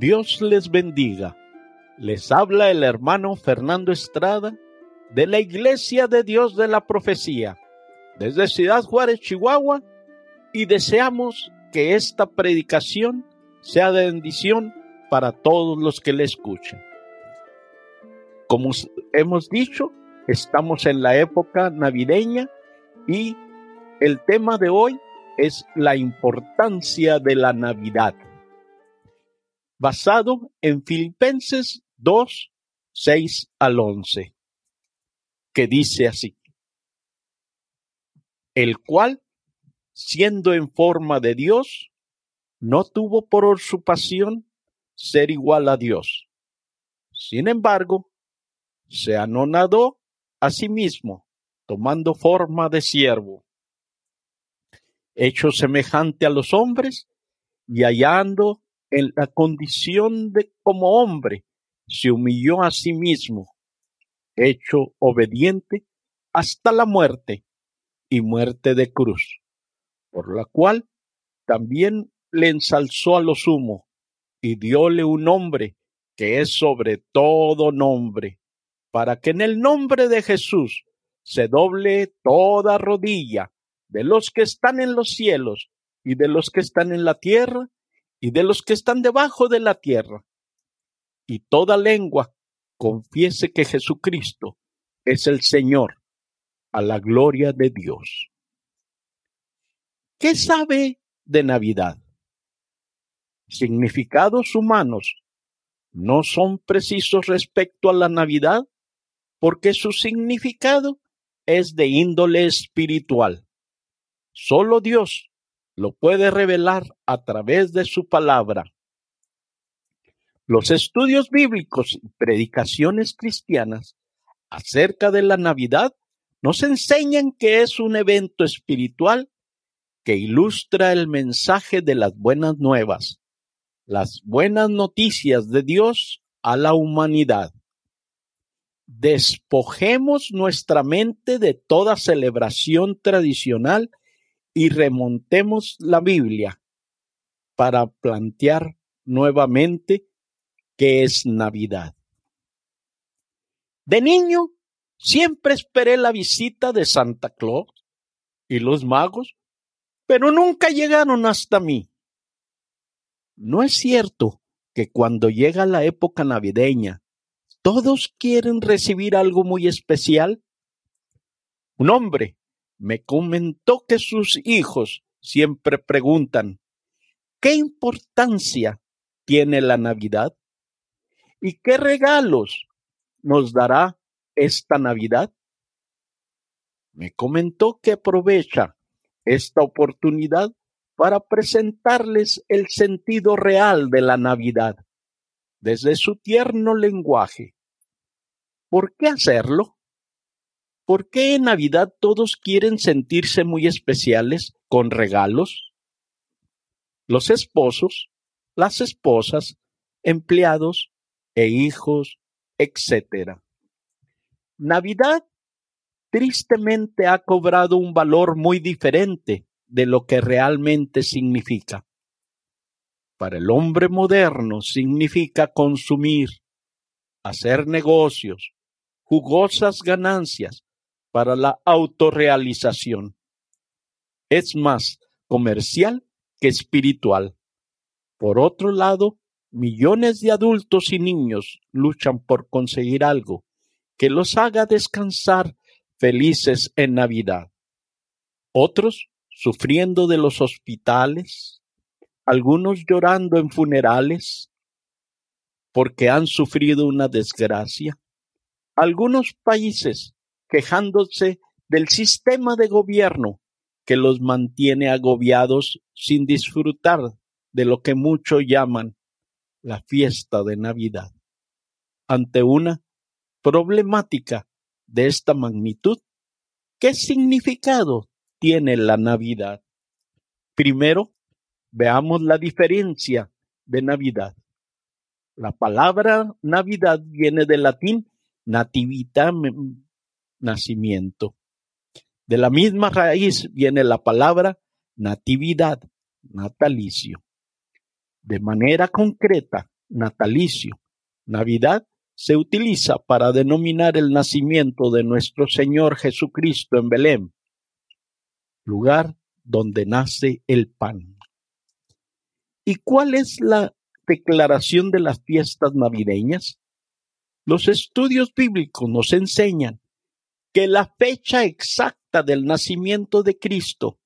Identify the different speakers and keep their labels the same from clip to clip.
Speaker 1: Dios les bendiga. Les habla el hermano Fernando Estrada de la Iglesia de Dios de la Profecía, desde Ciudad Juárez, Chihuahua, y deseamos que esta predicación sea de bendición para todos los que le escuchen. Como hemos dicho, estamos en la época navideña y el tema de hoy es la importancia de la Navidad, basado en Filipenses 2, 6 al 11, que dice así, el cual, siendo en forma de Dios, no tuvo por usurpación ser igual a Dios. Sin embargo, se anonadó a sí mismo, tomando forma de siervo, hecho semejante a los hombres y hallando en la condición de como hombre, se humilló a sí mismo, hecho obediente hasta la muerte y muerte de cruz, por la cual también le ensalzó a lo sumo y dióle un nombre que es sobre todo nombre, para que en el nombre de Jesús se doble toda rodilla de los que están en los cielos y de los que están en la tierra y de los que están debajo de la tierra. Y toda lengua confiese que Jesucristo es el Señor, a la gloria de Dios. ¿Qué sabe de Navidad? Significados humanos no son precisos respecto a la Navidad porque su significado es de índole espiritual. Solo Dios lo puede revelar a través de su palabra. Los estudios bíblicos y predicaciones cristianas acerca de la Navidad nos enseñan que es un evento espiritual que ilustra el mensaje de las buenas nuevas, las buenas noticias de Dios a la humanidad despojemos nuestra mente de toda celebración tradicional y remontemos la Biblia para plantear nuevamente qué es Navidad. De niño siempre esperé la visita de Santa Claus y los magos, pero nunca llegaron hasta mí. No es cierto que cuando llega la época navideña todos quieren recibir algo muy especial. Un hombre me comentó que sus hijos siempre preguntan, ¿qué importancia tiene la Navidad? ¿Y qué regalos nos dará esta Navidad? Me comentó que aprovecha esta oportunidad para presentarles el sentido real de la Navidad desde su tierno lenguaje. ¿Por qué hacerlo? ¿Por qué en Navidad todos quieren sentirse muy especiales con regalos? Los esposos, las esposas, empleados e hijos, etc. Navidad tristemente ha cobrado un valor muy diferente de lo que realmente significa. Para el hombre moderno significa consumir, hacer negocios, jugosas ganancias para la autorrealización. Es más comercial que espiritual. Por otro lado, millones de adultos y niños luchan por conseguir algo que los haga descansar felices en Navidad. Otros sufriendo de los hospitales, algunos llorando en funerales porque han sufrido una desgracia, algunos países quejándose del sistema de gobierno que los mantiene agobiados sin disfrutar de lo que muchos llaman la fiesta de Navidad. Ante una problemática de esta magnitud, ¿qué significado tiene la Navidad? Primero, Veamos la diferencia de Navidad. La palabra Navidad viene del latín nativita, nacimiento. De la misma raíz viene la palabra natividad, natalicio. De manera concreta, natalicio. Navidad se utiliza para denominar el nacimiento de nuestro Señor Jesucristo en Belén, lugar donde nace el pan. ¿Y cuál es la declaración de las fiestas navideñas? Los estudios bíblicos nos enseñan que la fecha exacta del nacimiento de Cristo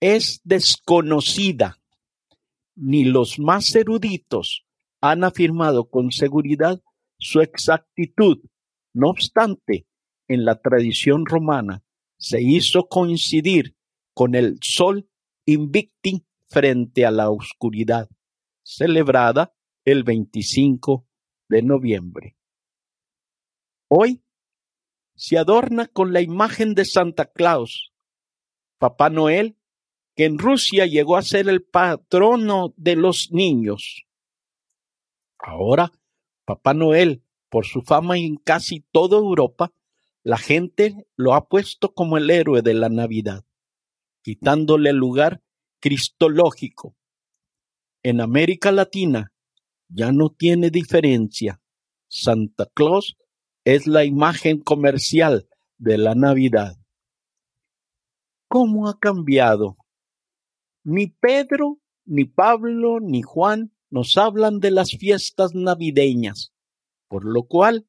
Speaker 1: es desconocida. Ni los más eruditos han afirmado con seguridad su exactitud. No obstante, en la tradición romana se hizo coincidir con el sol invicti frente a la oscuridad, celebrada el 25 de noviembre. Hoy se adorna con la imagen de Santa Claus, Papá Noel, que en Rusia llegó a ser el patrono de los niños. Ahora, Papá Noel, por su fama en casi toda Europa, la gente lo ha puesto como el héroe de la Navidad, quitándole el lugar cristológico. En América Latina ya no tiene diferencia. Santa Claus es la imagen comercial de la Navidad. ¿Cómo ha cambiado? Ni Pedro, ni Pablo, ni Juan nos hablan de las fiestas navideñas, por lo cual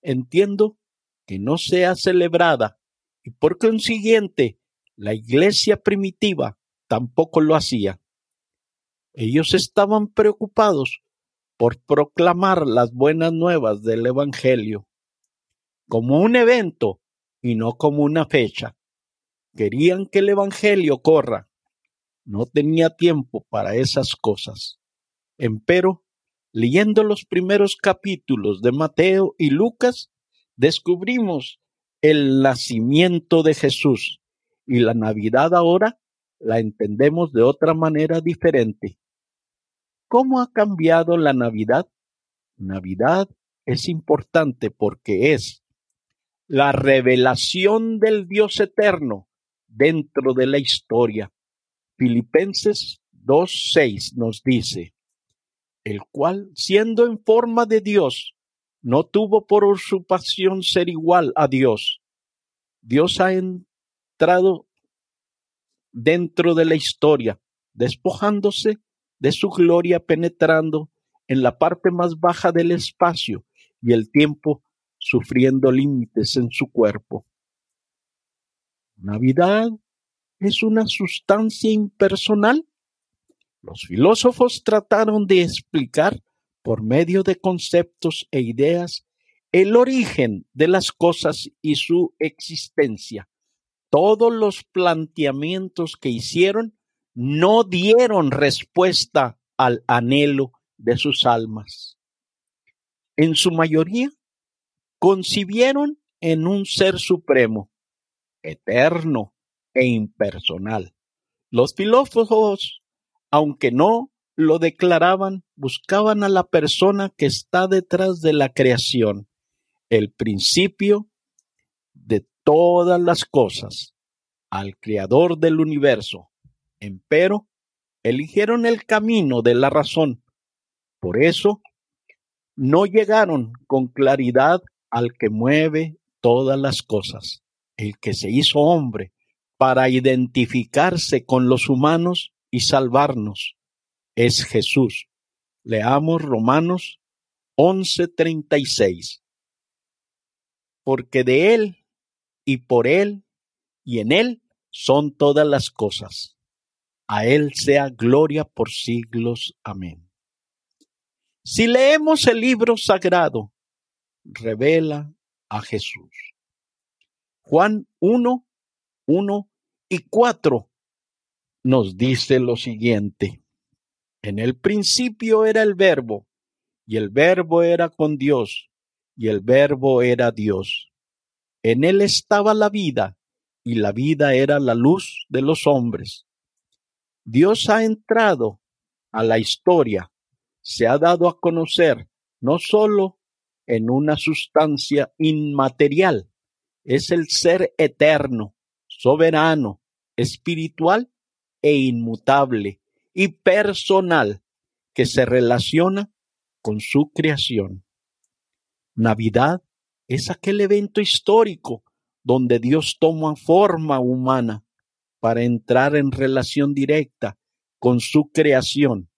Speaker 1: entiendo que no sea celebrada y por consiguiente la iglesia primitiva tampoco lo hacía. Ellos estaban preocupados por proclamar las buenas nuevas del Evangelio como un evento y no como una fecha. Querían que el Evangelio corra. No tenía tiempo para esas cosas. Empero, leyendo los primeros capítulos de Mateo y Lucas, descubrimos el nacimiento de Jesús y la Navidad ahora la entendemos de otra manera diferente. ¿Cómo ha cambiado la Navidad? Navidad es importante porque es la revelación del Dios eterno dentro de la historia. Filipenses 2.6 nos dice, el cual, siendo en forma de Dios, no tuvo por usurpación ser igual a Dios. Dios ha entrado dentro de la historia, despojándose de su gloria, penetrando en la parte más baja del espacio y el tiempo sufriendo límites en su cuerpo. Navidad es una sustancia impersonal. Los filósofos trataron de explicar por medio de conceptos e ideas el origen de las cosas y su existencia. Todos los planteamientos que hicieron no dieron respuesta al anhelo de sus almas. En su mayoría concibieron en un ser supremo, eterno e impersonal. Los filósofos, aunque no lo declaraban, buscaban a la persona que está detrás de la creación, el principio de todas las cosas, al creador del universo. Empero, eligieron el camino de la razón. Por eso, no llegaron con claridad al que mueve todas las cosas, el que se hizo hombre para identificarse con los humanos y salvarnos, es Jesús. Leamos Romanos 11:36. Porque de Él y por Él y en Él son todas las cosas. A Él sea gloria por siglos. Amén. Si leemos el libro sagrado, revela a Jesús. Juan 1, 1 y 4 nos dice lo siguiente. En el principio era el verbo, y el verbo era con Dios, y el verbo era Dios. En él estaba la vida, y la vida era la luz de los hombres. Dios ha entrado a la historia, se ha dado a conocer no solo en una sustancia inmaterial. Es el ser eterno, soberano, espiritual e inmutable y personal que se relaciona con su creación. Navidad es aquel evento histórico donde Dios toma forma humana para entrar en relación directa con su creación.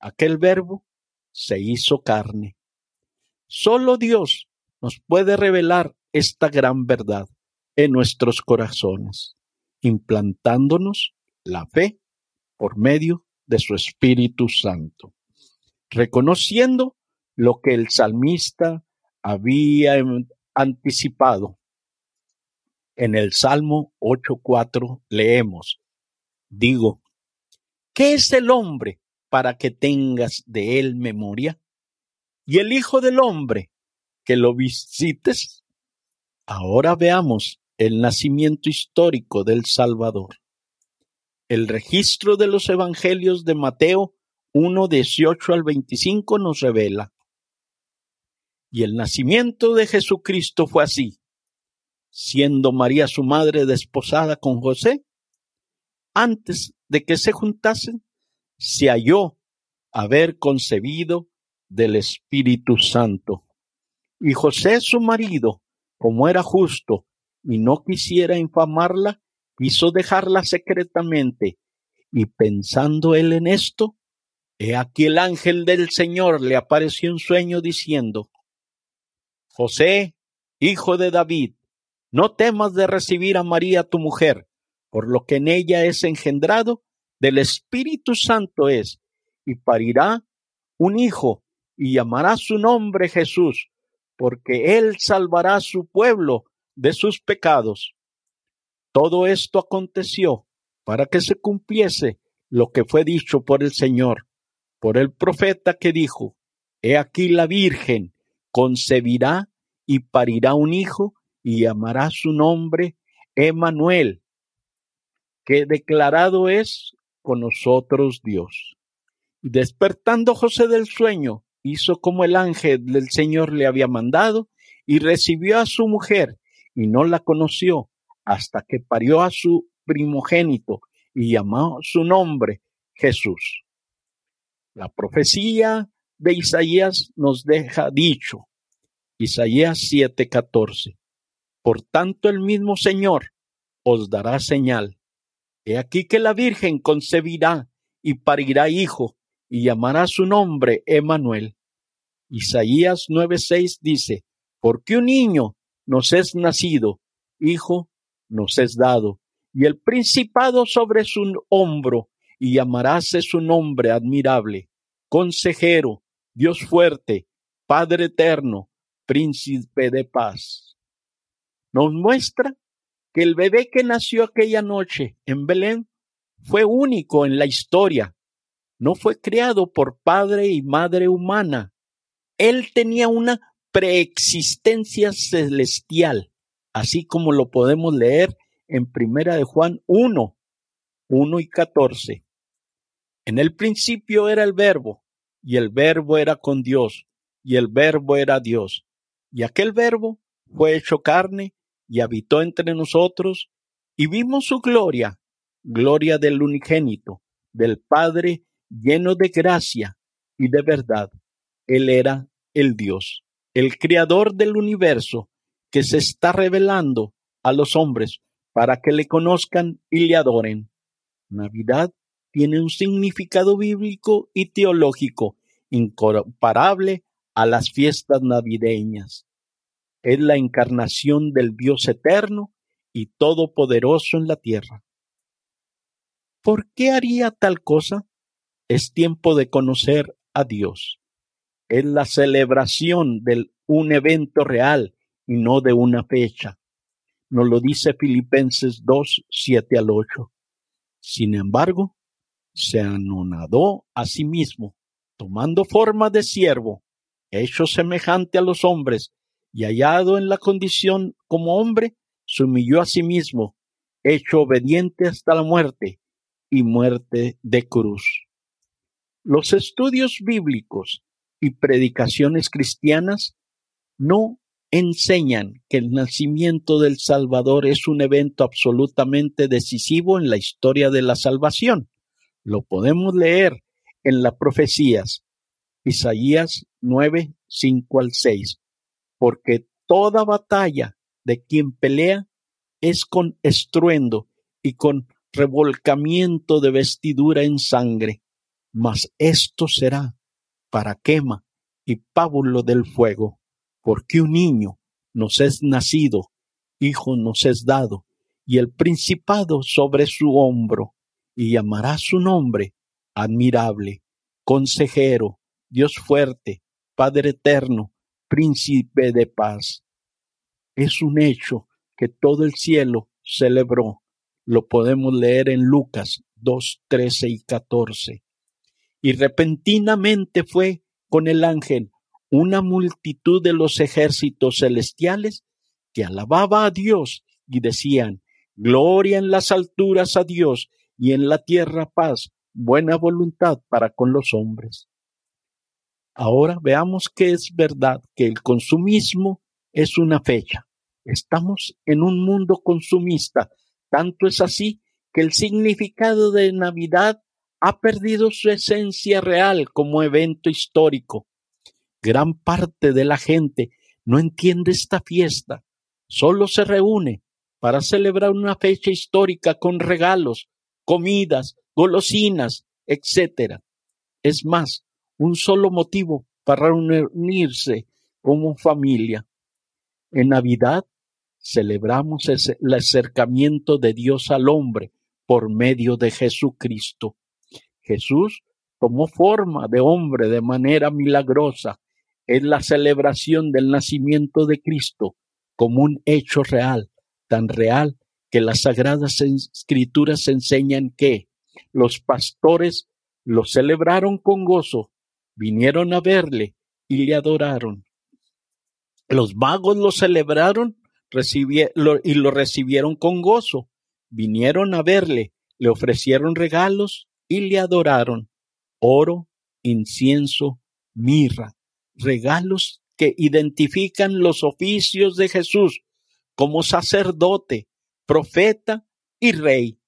Speaker 1: Aquel verbo se hizo carne. Solo Dios nos puede revelar esta gran verdad en nuestros corazones, implantándonos la fe por medio de su Espíritu Santo, reconociendo lo que el salmista había anticipado. En el Salmo 8.4 leemos, digo, ¿qué es el hombre para que tengas de él memoria? Y el Hijo del Hombre, que lo visites. Ahora veamos el nacimiento histórico del Salvador. El registro de los Evangelios de Mateo 1, 18 al 25 nos revela. Y el nacimiento de Jesucristo fue así. Siendo María su madre desposada con José, antes de que se juntasen, se halló haber concebido del Espíritu Santo. Y José su marido, como era justo y no quisiera infamarla, quiso dejarla secretamente. Y pensando él en esto, he aquí el ángel del Señor le apareció en sueño diciendo, José, hijo de David, no temas de recibir a María tu mujer, por lo que en ella es engendrado, del Espíritu Santo es, y parirá un hijo, y llamará su nombre Jesús, porque él salvará su pueblo de sus pecados. Todo esto aconteció para que se cumpliese lo que fue dicho por el Señor, por el profeta que dijo, He aquí la Virgen concebirá y parirá un hijo y llamará su nombre Emanuel, que declarado es con nosotros Dios. Despertando José del sueño, hizo como el ángel del Señor le había mandado y recibió a su mujer y no la conoció hasta que parió a su primogénito y llamó su nombre Jesús. La profecía de Isaías nos deja dicho, Isaías 7:14, por tanto el mismo Señor os dará señal. He aquí que la Virgen concebirá y parirá hijo y llamará su nombre Emanuel. Isaías 9:6 dice, porque un niño nos es nacido, hijo nos es dado, y el principado sobre su hombro, y llamaráse su nombre admirable, consejero, Dios fuerte, Padre eterno, príncipe de paz. Nos muestra que el bebé que nació aquella noche en Belén fue único en la historia. No fue criado por padre y madre humana. Él tenía una preexistencia celestial, así como lo podemos leer en Primera de Juan 1, 1 y 14. En el principio era el verbo, y el verbo era con Dios, y el verbo era Dios. Y aquel verbo fue hecho carne y habitó entre nosotros, y vimos su gloria, gloria del unigénito, del Padre lleno de gracia y de verdad. Él era el Dios, el creador del universo, que se está revelando a los hombres para que le conozcan y le adoren. Navidad tiene un significado bíblico y teológico incomparable a las fiestas navideñas. Es la encarnación del Dios eterno y todopoderoso en la tierra. ¿Por qué haría tal cosa? Es tiempo de conocer a Dios. Es la celebración de un evento real y no de una fecha. Nos lo dice Filipenses 2, 7 al 8. Sin embargo, se anonadó a sí mismo, tomando forma de siervo, hecho semejante a los hombres, y hallado en la condición como hombre, se humilló a sí mismo, hecho obediente hasta la muerte y muerte de cruz. Los estudios bíblicos y predicaciones cristianas no enseñan que el nacimiento del Salvador es un evento absolutamente decisivo en la historia de la salvación. Lo podemos leer en las profecías. Isaías 9, 5 al 6. Porque toda batalla de quien pelea es con estruendo y con revolcamiento de vestidura en sangre, mas esto será para quema y pábulo del fuego, porque un niño nos es nacido, hijo nos es dado, y el principado sobre su hombro, y llamará su nombre admirable, consejero, Dios fuerte, Padre eterno, príncipe de paz. Es un hecho que todo el cielo celebró. Lo podemos leer en Lucas 2, 13 y 14. Y repentinamente fue con el ángel una multitud de los ejércitos celestiales que alababa a Dios y decían, Gloria en las alturas a Dios y en la tierra paz, buena voluntad para con los hombres. Ahora veamos que es verdad que el consumismo es una fecha. Estamos en un mundo consumista. Tanto es así que el significado de Navidad ha perdido su esencia real como evento histórico. Gran parte de la gente no entiende esta fiesta. Solo se reúne para celebrar una fecha histórica con regalos, comidas, golosinas, etc. Es más, un solo motivo para reunirse como familia. En Navidad celebramos el acercamiento de Dios al hombre por medio de Jesucristo. Jesús tomó forma de hombre de manera milagrosa. Es la celebración del nacimiento de Cristo como un hecho real, tan real que las sagradas escrituras enseñan que los pastores lo celebraron con gozo, vinieron a verle y le adoraron. Los magos lo celebraron y lo recibieron con gozo, vinieron a verle, le ofrecieron regalos y le adoraron. Oro, incienso, mirra, regalos que identifican los oficios de Jesús como sacerdote, profeta y rey.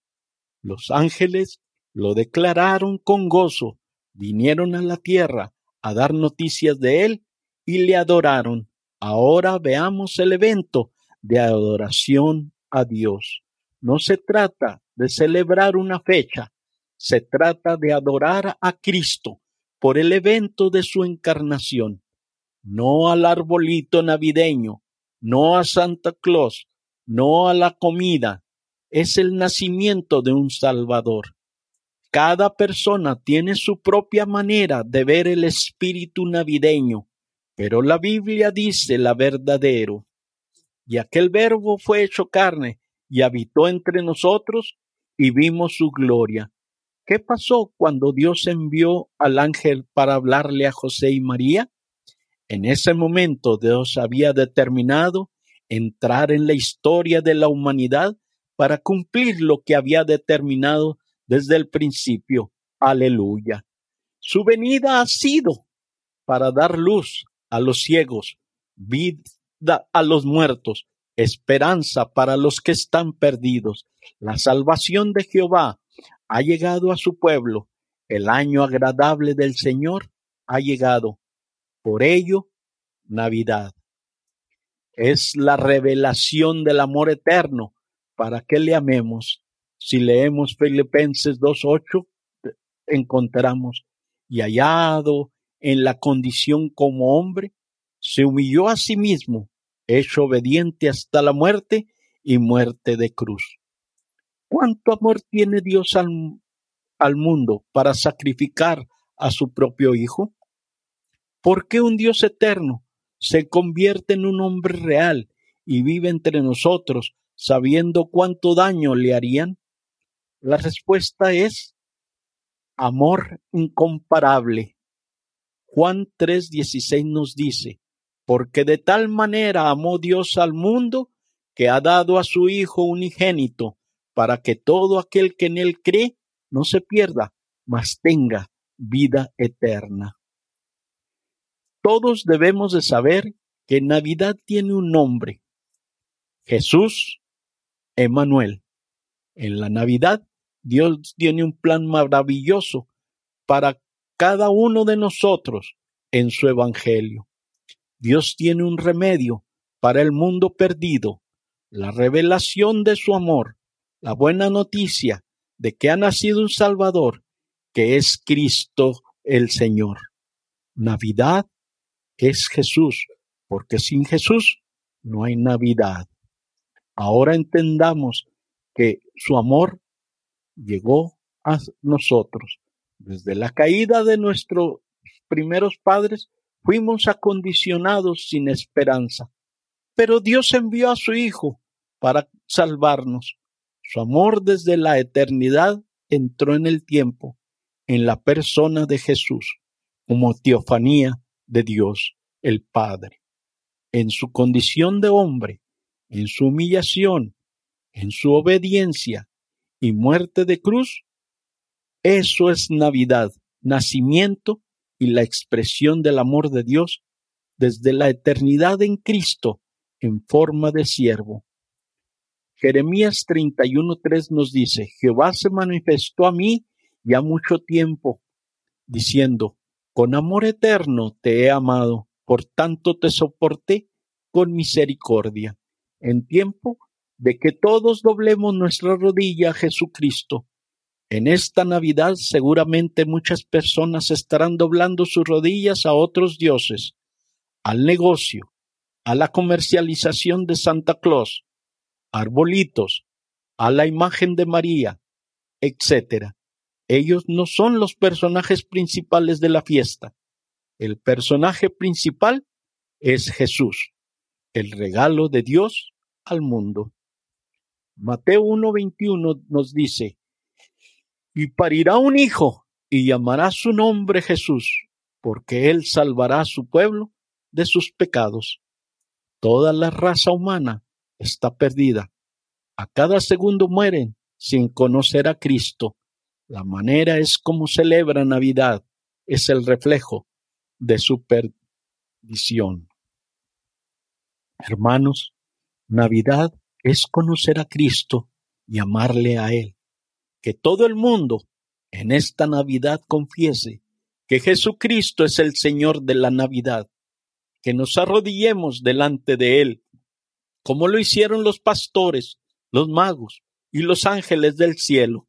Speaker 1: Los ángeles lo declararon con gozo, vinieron a la tierra a dar noticias de él y le adoraron. Ahora veamos el evento de adoración a Dios. No se trata de celebrar una fecha, se trata de adorar a Cristo por el evento de su encarnación, no al arbolito navideño, no a Santa Claus, no a la comida, es el nacimiento de un Salvador. Cada persona tiene su propia manera de ver el espíritu navideño, pero la Biblia dice la verdadero. Y aquel verbo fue hecho carne y habitó entre nosotros y vimos su gloria. ¿Qué pasó cuando Dios envió al ángel para hablarle a José y María? En ese momento Dios había determinado entrar en la historia de la humanidad para cumplir lo que había determinado desde el principio. Aleluya. Su venida ha sido para dar luz a los ciegos, vida a los muertos, esperanza para los que están perdidos. La salvación de Jehová ha llegado a su pueblo. El año agradable del Señor ha llegado. Por ello, Navidad. Es la revelación del amor eterno para que le amemos si leemos Filipenses 2.8, encontramos, y hallado en la condición como hombre, se humilló a sí mismo, hecho obediente hasta la muerte y muerte de cruz. ¿Cuánto amor tiene Dios al, al mundo para sacrificar a su propio Hijo? ¿Por qué un Dios eterno se convierte en un hombre real y vive entre nosotros sabiendo cuánto daño le harían? La respuesta es amor incomparable. Juan 3:16 nos dice, porque de tal manera amó Dios al mundo que ha dado a su Hijo unigénito, para que todo aquel que en él cree no se pierda, mas tenga vida eterna. Todos debemos de saber que Navidad tiene un nombre, Jesús Emanuel. En la Navidad Dios tiene un plan maravilloso para cada uno de nosotros en su Evangelio. Dios tiene un remedio para el mundo perdido, la revelación de su amor, la buena noticia de que ha nacido un Salvador, que es Cristo el Señor. Navidad es Jesús, porque sin Jesús no hay Navidad. Ahora entendamos que su amor llegó a nosotros. Desde la caída de nuestros primeros padres fuimos acondicionados sin esperanza. Pero Dios envió a su Hijo para salvarnos. Su amor desde la eternidad entró en el tiempo, en la persona de Jesús, como teofanía de Dios el Padre. En su condición de hombre, en su humillación, en su obediencia y muerte de cruz, eso es Navidad, nacimiento y la expresión del amor de Dios desde la eternidad en Cristo en forma de siervo. Jeremías 31.3 nos dice, Jehová se manifestó a mí ya mucho tiempo, diciendo, con amor eterno te he amado, por tanto te soporté con misericordia, en tiempo de que todos doblemos nuestra rodilla a Jesucristo. En esta Navidad seguramente muchas personas estarán doblando sus rodillas a otros dioses, al negocio, a la comercialización de Santa Claus, arbolitos, a la imagen de María, etc. Ellos no son los personajes principales de la fiesta. El personaje principal es Jesús, el regalo de Dios al mundo. Mateo 1.21 nos dice, y parirá un hijo y llamará su nombre Jesús, porque él salvará a su pueblo de sus pecados. Toda la raza humana está perdida. A cada segundo mueren sin conocer a Cristo. La manera es como celebra Navidad, es el reflejo de su perdición. Hermanos, Navidad es conocer a Cristo y amarle a Él. Que todo el mundo en esta Navidad confiese que Jesucristo es el Señor de la Navidad que nos arrodillemos delante de Él, como lo hicieron los pastores, los magos y los ángeles del cielo.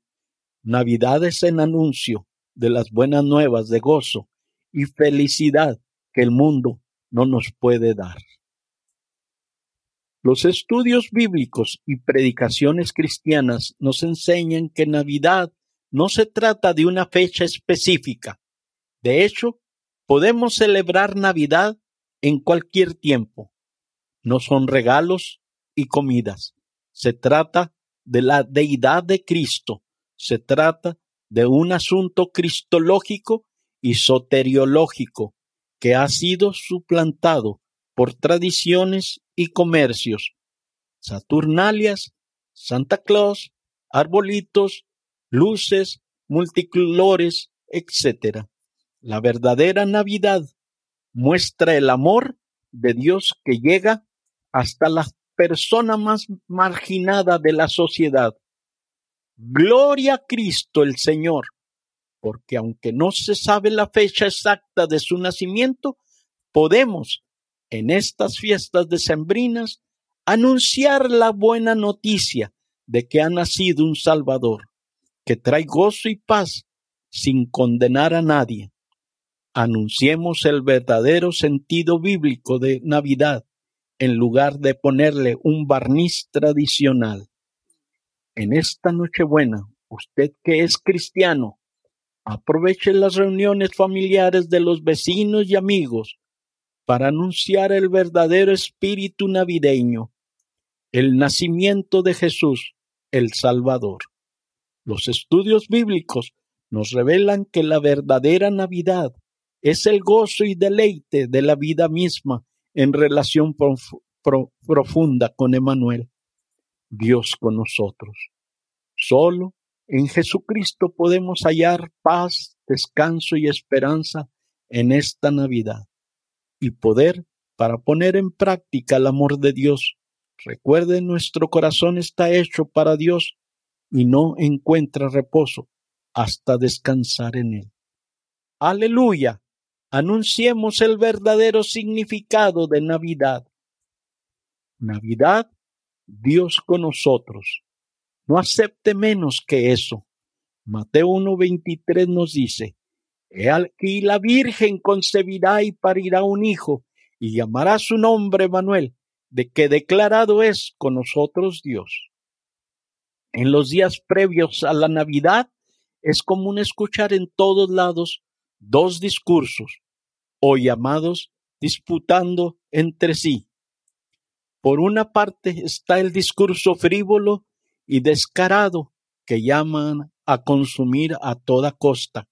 Speaker 1: Navidades en anuncio de las buenas nuevas de gozo y felicidad que el mundo no nos puede dar. Los estudios bíblicos y predicaciones cristianas nos enseñan que Navidad no se trata de una fecha específica. De hecho, podemos celebrar Navidad en cualquier tiempo. No son regalos y comidas. Se trata de la deidad de Cristo. Se trata de un asunto cristológico y soteriológico que ha sido suplantado por tradiciones y comercios, Saturnalias, Santa Claus, arbolitos, luces, multicolores, etc. La verdadera Navidad muestra el amor de Dios que llega hasta la persona más marginada de la sociedad. Gloria a Cristo el Señor, porque aunque no se sabe la fecha exacta de su nacimiento, podemos en estas fiestas decembrinas anunciar la buena noticia de que ha nacido un Salvador, que trae gozo y paz sin condenar a nadie anunciemos el verdadero sentido bíblico de Navidad en lugar de ponerle un barniz tradicional. En esta Nochebuena, usted que es cristiano, aproveche las reuniones familiares de los vecinos y amigos para anunciar el verdadero espíritu navideño, el nacimiento de Jesús, el Salvador. Los estudios bíblicos nos revelan que la verdadera Navidad es el gozo y deleite de la vida misma en relación profunda con Emanuel, Dios con nosotros. Solo en Jesucristo podemos hallar paz, descanso y esperanza en esta Navidad y poder para poner en práctica el amor de Dios. Recuerde, nuestro corazón está hecho para Dios y no encuentra reposo hasta descansar en Él. Aleluya anunciemos el verdadero significado de Navidad. Navidad, Dios con nosotros. No acepte menos que eso. Mateo 1.23 nos dice, He aquí la Virgen concebirá y parirá un hijo, y llamará su nombre Manuel, de que declarado es con nosotros Dios. En los días previos a la Navidad es común escuchar en todos lados dos discursos, o llamados disputando entre sí. Por una parte está el discurso frívolo y descarado que llaman a consumir a toda costa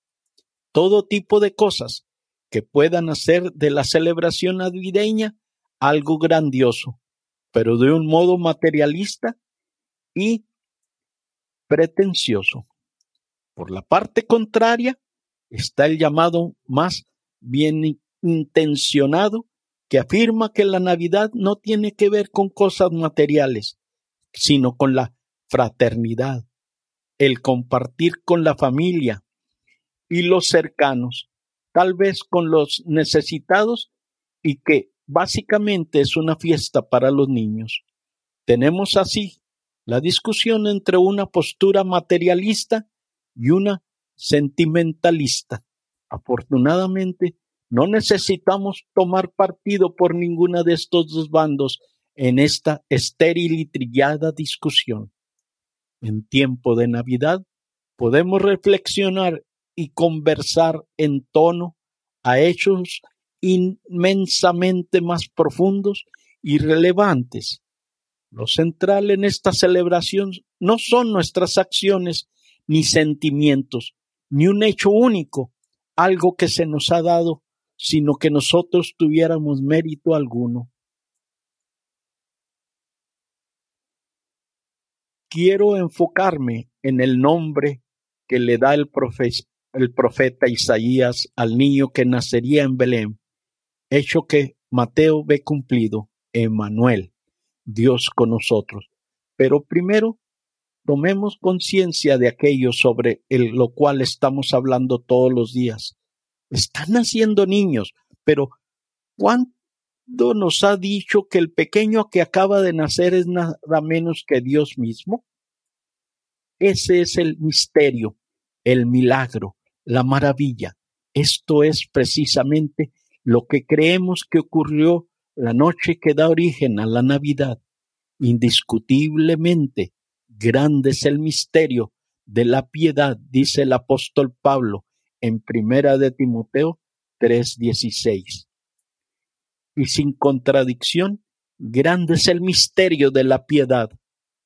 Speaker 1: todo tipo de cosas que puedan hacer de la celebración navideña algo grandioso, pero de un modo materialista y pretencioso. Por la parte contraria está el llamado más bien intencionado que afirma que la Navidad no tiene que ver con cosas materiales, sino con la fraternidad, el compartir con la familia, y los cercanos, tal vez con los necesitados y que básicamente es una fiesta para los niños. Tenemos así la discusión entre una postura materialista y una sentimentalista. Afortunadamente, no necesitamos tomar partido por ninguna de estos dos bandos en esta estéril y trillada discusión. En tiempo de Navidad podemos reflexionar y conversar en tono a hechos inmensamente más profundos y relevantes. Lo central en esta celebración no son nuestras acciones ni sentimientos, ni un hecho único, algo que se nos ha dado, sino que nosotros tuviéramos mérito alguno. Quiero enfocarme en el nombre que le da el, profeta Isaías al niño que nacería en Belén, hecho que Mateo ve cumplido, Emmanuel, Dios con nosotros. Pero primero, tomemos conciencia de aquello sobre el, lo cual estamos hablando todos los días. Están naciendo niños, pero ¿cuánto nos ha dicho que el pequeño que acaba de nacer es nada menos que Dios mismo? Ese es el misterio, el milagro, la maravilla. Esto es precisamente lo que creemos que ocurrió la noche que da origen a la Navidad. Indiscutiblemente, grande es el misterio de la piedad, dice el apóstol Pablo en Primera de Timoteo 3:16. Y sin contradicción, grande es el misterio de la piedad.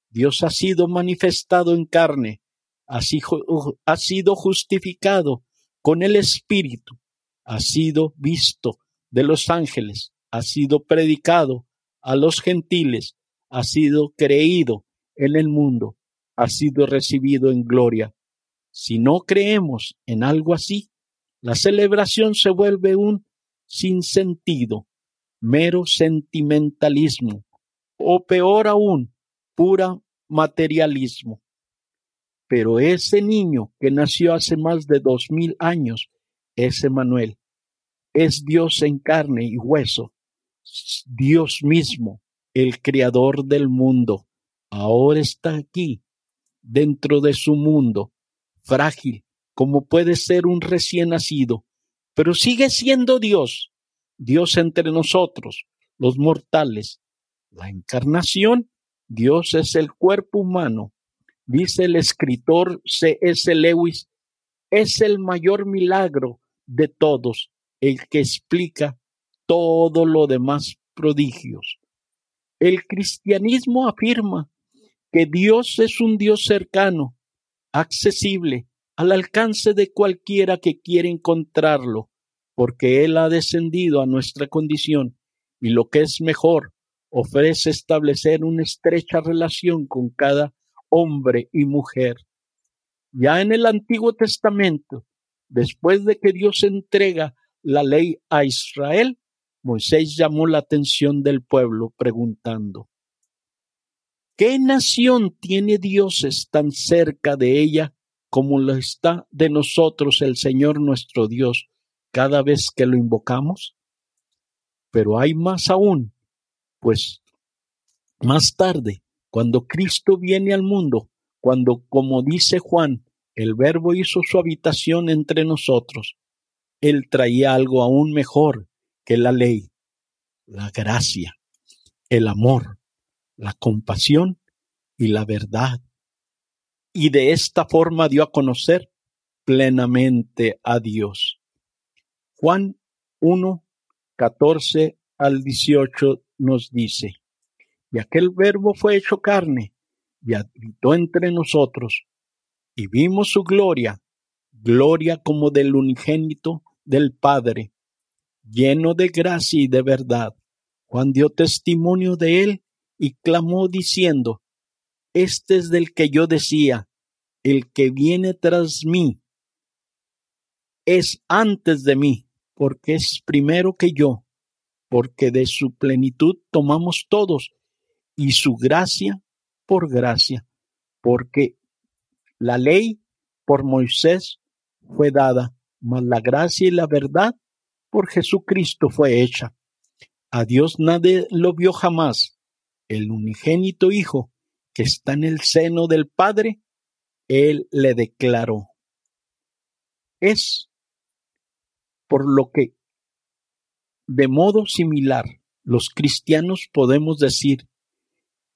Speaker 1: Dios ha sido manifestado en carne ha sido justificado con el Espíritu, ha sido visto de los ángeles, ha sido predicado a los gentiles, ha sido creído en el mundo, ha sido recibido en gloria. Si no creemos en algo así, la celebración se vuelve un sinsentido, mero sentimentalismo, o peor aún, pura materialismo. Pero ese niño que nació hace más de dos mil años es Emanuel. Es Dios en carne y hueso. Dios mismo, el creador del mundo, ahora está aquí, dentro de su mundo, frágil, como puede ser un recién nacido, pero sigue siendo Dios, Dios entre nosotros, los mortales. La encarnación, Dios es el cuerpo humano dice el escritor C.S. Lewis, es el mayor milagro de todos, el que explica todo lo demás prodigios. El cristianismo afirma que Dios es un Dios cercano, accesible, al alcance de cualquiera que quiera encontrarlo, porque Él ha descendido a nuestra condición y lo que es mejor, ofrece establecer una estrecha relación con cada hombre y mujer. Ya en el Antiguo Testamento, después de que Dios entrega la ley a Israel, Moisés llamó la atención del pueblo preguntando, ¿qué nación tiene dioses tan cerca de ella como lo está de nosotros el Señor nuestro Dios, cada vez que lo invocamos? Pero hay más aún, pues más tarde, cuando Cristo viene al mundo, cuando, como dice Juan, el Verbo hizo su habitación entre nosotros, Él traía algo aún mejor que la ley, la gracia, el amor, la compasión y la verdad. Y de esta forma dio a conocer plenamente a Dios. Juan 1, 14 al 18 nos dice, y aquel verbo fue hecho carne y habitó entre nosotros, y vimos su gloria, gloria como del unigénito del Padre, lleno de gracia y de verdad. Juan dio testimonio de él y clamó diciendo, Este es del que yo decía, el que viene tras mí es antes de mí, porque es primero que yo, porque de su plenitud tomamos todos, y su gracia por gracia, porque la ley por Moisés fue dada, mas la gracia y la verdad por Jesucristo fue hecha. A Dios nadie lo vio jamás. El unigénito Hijo que está en el seno del Padre, Él le declaró. Es por lo que, de modo similar, los cristianos podemos decir,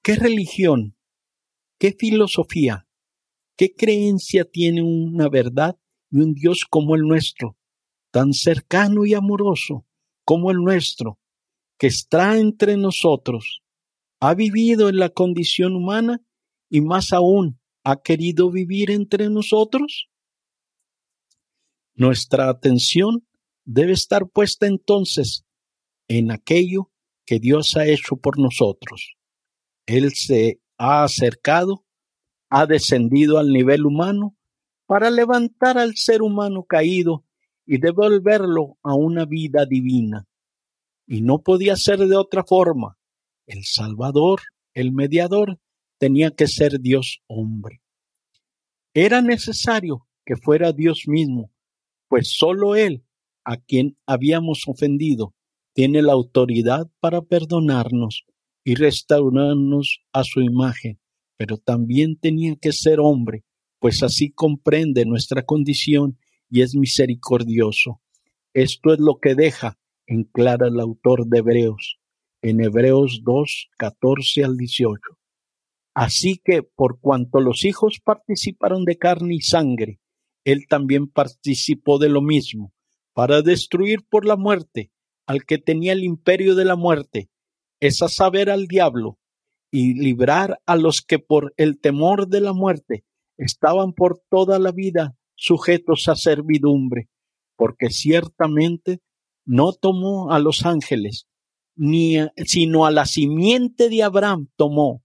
Speaker 1: ¿qué religión, qué filosofía, qué creencia tiene una verdad y un Dios como el nuestro, tan cercano y amoroso como el nuestro, que está entre nosotros, ha vivido en la condición humana y más aún ha querido vivir entre nosotros? Nuestra atención debe estar puesta entonces en aquello que Dios ha hecho por nosotros. Él se ha acercado, ha descendido al nivel humano para levantar al ser humano caído y devolverlo a una vida divina. Y no podía ser de otra forma. El Salvador, el mediador, tenía que ser Dios hombre. Era necesario que fuera Dios mismo, pues sólo Él a quien habíamos ofendido, tiene la autoridad para perdonarnos y restaurarnos a su imagen, pero también tenía que ser hombre, pues así comprende nuestra condición y es misericordioso. Esto es lo que deja en clara el autor de Hebreos, en Hebreos 2, 14 al 18. Así que por cuanto los hijos participaron de carne y sangre, él también participó de lo mismo, para destruir por la muerte al que tenía el imperio de la muerte, es a saber al diablo, y librar a los que por el temor de la muerte estaban por toda la vida sujetos a servidumbre, porque ciertamente no tomó a los ángeles, ni sino a la simiente de Abraham tomó,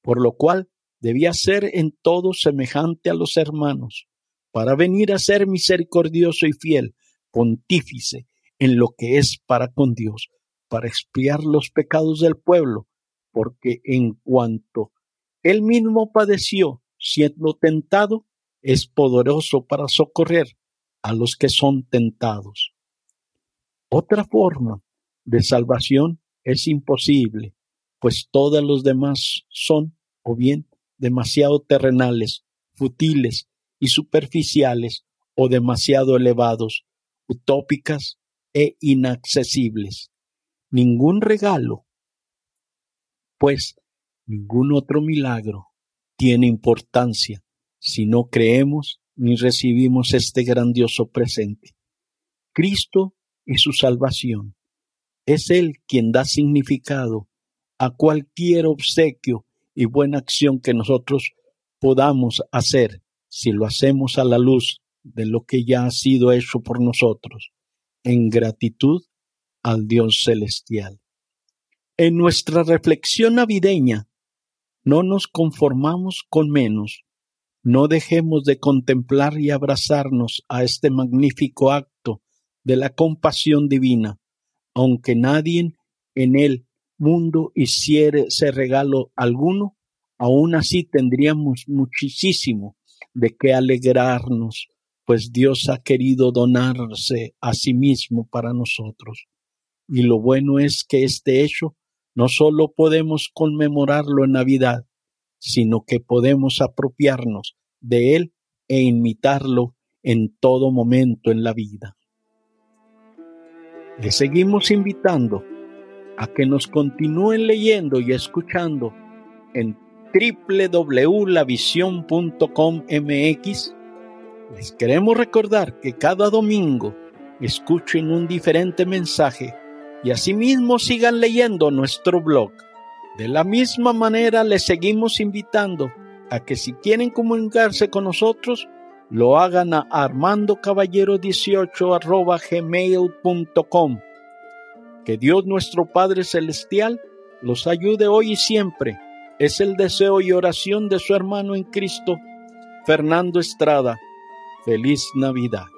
Speaker 1: por lo cual debía ser en todo semejante a los hermanos, para venir a ser misericordioso y fiel, pontífice en lo que es para con Dios, para expiar los pecados del pueblo, porque en cuanto él mismo padeció siendo tentado, es poderoso para socorrer a los que son tentados. Otra forma de salvación es imposible, pues todos los demás son, o bien, demasiado terrenales, futiles y superficiales, o demasiado elevados, utópicas e inaccesibles. Ningún regalo, pues ningún otro milagro tiene importancia si no creemos ni recibimos este grandioso presente. Cristo y su salvación. Es Él quien da significado a cualquier obsequio y buena acción que nosotros podamos hacer si lo hacemos a la luz de lo que ya ha sido hecho por nosotros, en gratitud al Dios celestial. En nuestra reflexión navideña, no nos conformamos con menos, no dejemos de contemplar y abrazarnos a este magnífico acto de la compasión divina, aunque nadie en el mundo hiciera ese regalo alguno, aún así tendríamos muchísimo de qué alegrarnos pues Dios ha querido donarse a sí mismo para nosotros. Y lo bueno es que este hecho no solo podemos conmemorarlo en Navidad, sino que podemos apropiarnos de él e imitarlo en todo momento en la vida. Le seguimos invitando a que nos continúen leyendo y escuchando en www.lavision.com.mx. Les queremos recordar que cada domingo escuchen un diferente mensaje y asimismo sigan leyendo nuestro blog. De la misma manera les seguimos invitando a que si quieren comunicarse con nosotros, lo hagan a armandocaballero18 gmail.com. Que Dios nuestro Padre Celestial los ayude hoy y siempre. Es el deseo y oración de su hermano en Cristo, Fernando Estrada. Feliz Navidad.